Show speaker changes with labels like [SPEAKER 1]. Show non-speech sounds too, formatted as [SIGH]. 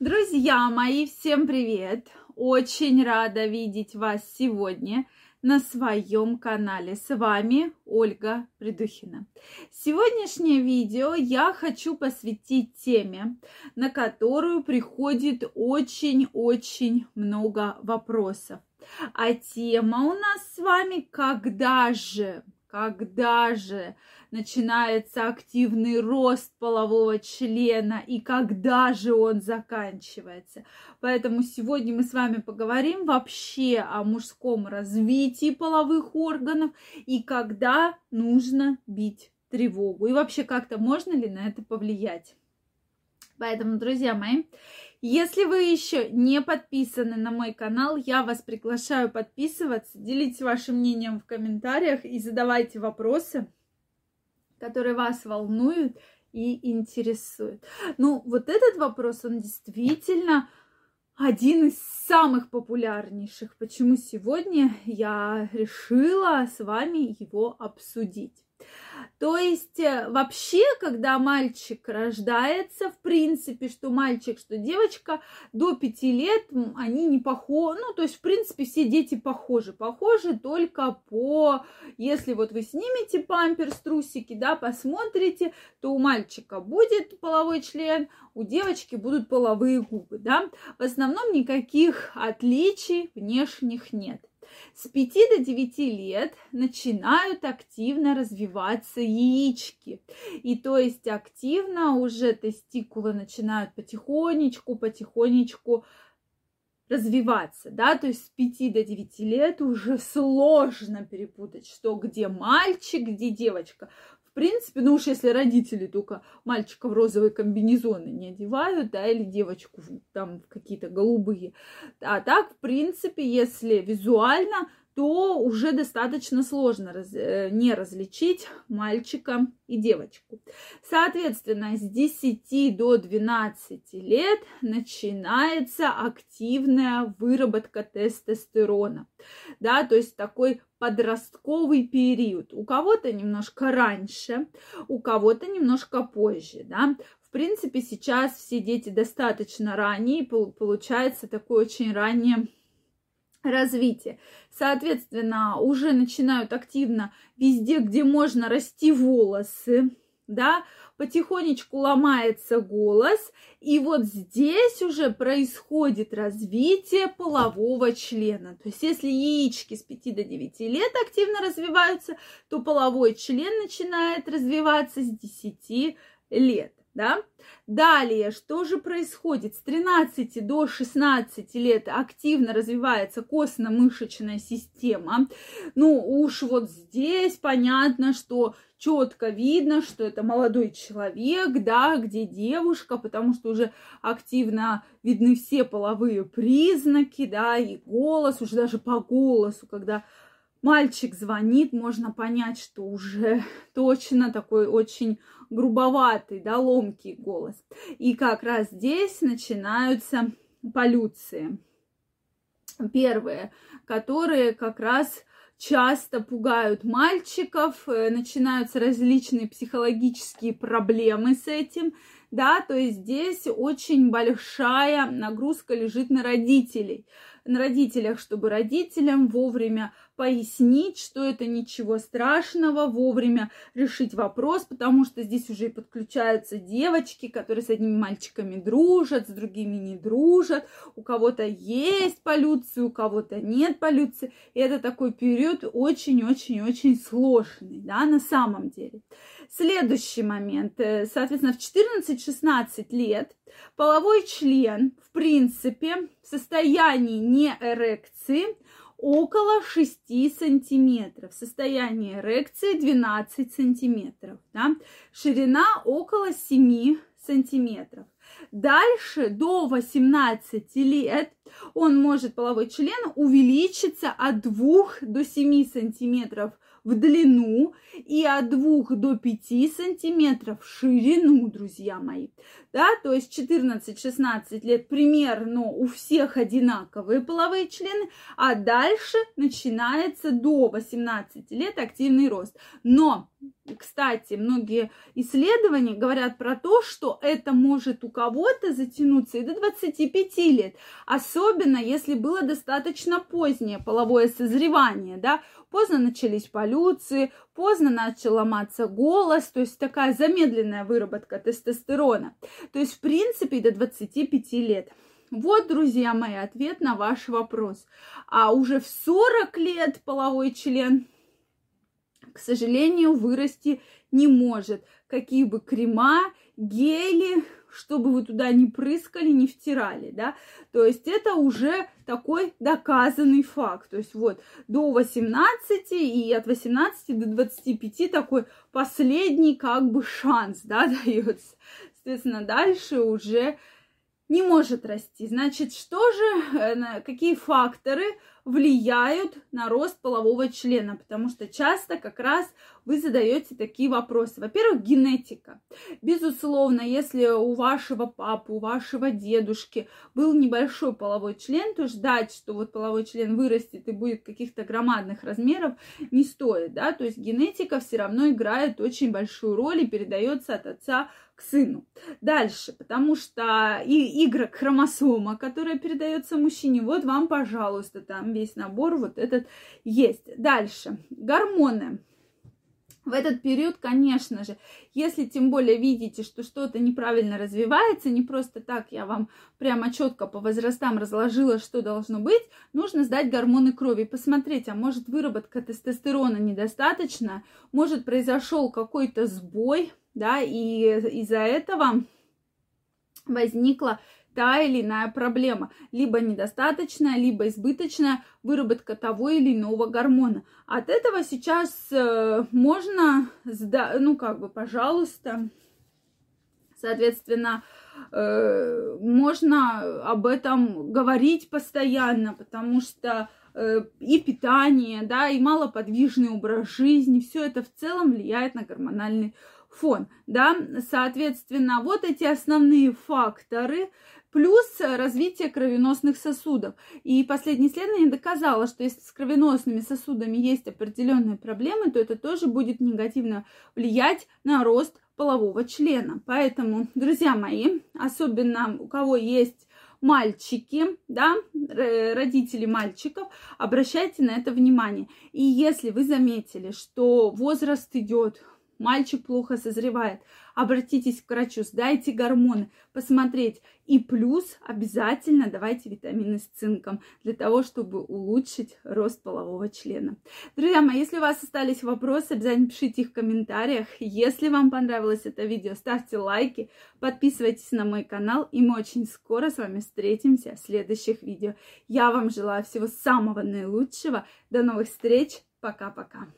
[SPEAKER 1] Друзья мои, всем привет! Очень рада видеть вас сегодня на своем канале. С вами Ольга Придухина. Сегодняшнее видео я хочу посвятить теме, на которую приходит очень-очень много вопросов. А тема у нас с вами «Когда же?» Когда же начинается активный рост полового члена и когда же он заканчивается. Поэтому сегодня мы с вами поговорим вообще о мужском развитии половых органов и когда нужно бить тревогу. И вообще как-то можно ли на это повлиять. Поэтому, друзья мои, если вы еще не подписаны на мой канал, я вас приглашаю подписываться, делитесь вашим мнением в комментариях и задавайте вопросы которые вас волнуют и интересуют. Ну, вот этот вопрос, он действительно один из самых популярнейших. Почему сегодня я решила с вами его обсудить? То есть э, вообще, когда мальчик рождается, в принципе, что мальчик, что девочка, до пяти лет они не похожи. Ну, то есть, в принципе, все дети похожи. Похожи только по... Если вот вы снимете памперс, трусики, да, посмотрите, то у мальчика будет половой член, у девочки будут половые губы, да. В основном никаких отличий внешних нет. С 5 до 9 лет начинают активно развиваться яички. И то есть активно уже тестикулы начинают потихонечку, потихонечку развиваться, да, то есть с 5 до 9 лет уже сложно перепутать, что где мальчик, где девочка. В принципе, ну уж если родители только мальчика в розовые комбинезоны не одевают, да, или девочку там в какие-то голубые. А так, в принципе, если визуально, то уже достаточно сложно раз, э, не различить мальчика и девочку. Соответственно, с 10 до 12 лет начинается активная выработка тестостерона. Да, то есть такой подростковый период. У кого-то немножко раньше, у кого-то немножко позже. Да. В принципе, сейчас все дети достаточно ранние, получается такое очень раннее развитие. Соответственно, уже начинают активно везде, где можно расти волосы, да, потихонечку ломается голос, и вот здесь уже происходит развитие полового члена. То есть если яички с 5 до 9 лет активно развиваются, то половой член начинает развиваться с 10 лет да. Далее, что же происходит? С 13 до 16 лет активно развивается костно-мышечная система. Ну, уж вот здесь понятно, что четко видно, что это молодой человек, да, где девушка, потому что уже активно видны все половые признаки, да, и голос, уже даже по голосу, когда мальчик звонит, можно понять, что уже [LAUGHS] точно такой очень грубоватый, да, ломкий голос. И как раз здесь начинаются полюции. Первые, которые как раз часто пугают мальчиков, э, начинаются различные психологические проблемы с этим, да, то есть здесь очень большая нагрузка лежит на родителей на родителях, чтобы родителям вовремя пояснить, что это ничего страшного, вовремя решить вопрос, потому что здесь уже и подключаются девочки, которые с одними мальчиками дружат, с другими не дружат, у кого-то есть полюция, у кого-то нет полюции. И это такой период очень-очень-очень сложный, да, на самом деле. Следующий момент. Э, соответственно, в 14-16 лет половой член, в принципе, в состоянии неэрекции около 6 сантиметров. Состояние эрекции 12 сантиметров. Да? Ширина около 7 сантиметров. Дальше до 18 лет он может, половой член, увеличиться от 2 до 7 сантиметров в длину и от 2 до 5 сантиметров в ширину, друзья мои. Да, то есть 14-16 лет примерно у всех одинаковые половые члены, а дальше начинается до 18 лет активный рост. Но кстати, многие исследования говорят про то, что это может у кого-то затянуться и до 25 лет, особенно если было достаточно позднее половое созревание, да, поздно начались полюции, поздно начал ломаться голос, то есть такая замедленная выработка тестостерона. То есть, в принципе, до 25 лет. Вот, друзья мои, ответ на ваш вопрос. А уже в 40 лет половой член к сожалению, вырасти не может. Какие бы крема, гели, чтобы вы туда не прыскали, не втирали, да. То есть это уже такой доказанный факт. То есть вот до 18 и от 18 до 25 такой последний как бы шанс, да, [LAUGHS] дается. Соответственно, дальше уже не может расти. Значит, что же, э, какие факторы влияют на рост полового члена? Потому что часто как раз вы задаете такие вопросы. Во-первых, генетика. Безусловно, если у вашего папы, у вашего дедушки был небольшой половой член, то ждать, что вот половой член вырастет и будет каких-то громадных размеров, не стоит, да, то есть генетика все равно играет очень большую роль и передается от отца к сыну. Дальше, потому что и игрок хромосома, которая передается мужчине, вот вам, пожалуйста, там весь набор вот этот есть. Дальше, гормоны. В этот период, конечно же, если тем более видите, что что-то неправильно развивается, не просто так я вам прямо четко по возрастам разложила, что должно быть, нужно сдать гормоны крови, посмотреть, а может выработка тестостерона недостаточно, может произошел какой-то сбой, да, и из-за этого возникла та или иная проблема, либо недостаточная, либо избыточная выработка того или иного гормона. От этого сейчас э, можно, ну как бы, пожалуйста, соответственно, э, можно об этом говорить постоянно, потому что э, и питание, да, и малоподвижный образ жизни, все это в целом влияет на гормональный фон, да, соответственно, вот эти основные факторы, плюс развитие кровеносных сосудов. И последнее исследование доказало, что если с кровеносными сосудами есть определенные проблемы, то это тоже будет негативно влиять на рост полового члена. Поэтому, друзья мои, особенно у кого есть мальчики, да, родители мальчиков, обращайте на это внимание. И если вы заметили, что возраст идет, мальчик плохо созревает, обратитесь к врачу, сдайте гормоны, посмотреть. И плюс обязательно давайте витамины с цинком для того, чтобы улучшить рост полового члена. Друзья мои, если у вас остались вопросы, обязательно пишите их в комментариях. Если вам понравилось это видео, ставьте лайки, подписывайтесь на мой канал, и мы очень скоро с вами встретимся в следующих видео. Я вам желаю всего самого наилучшего. До новых встреч. Пока-пока.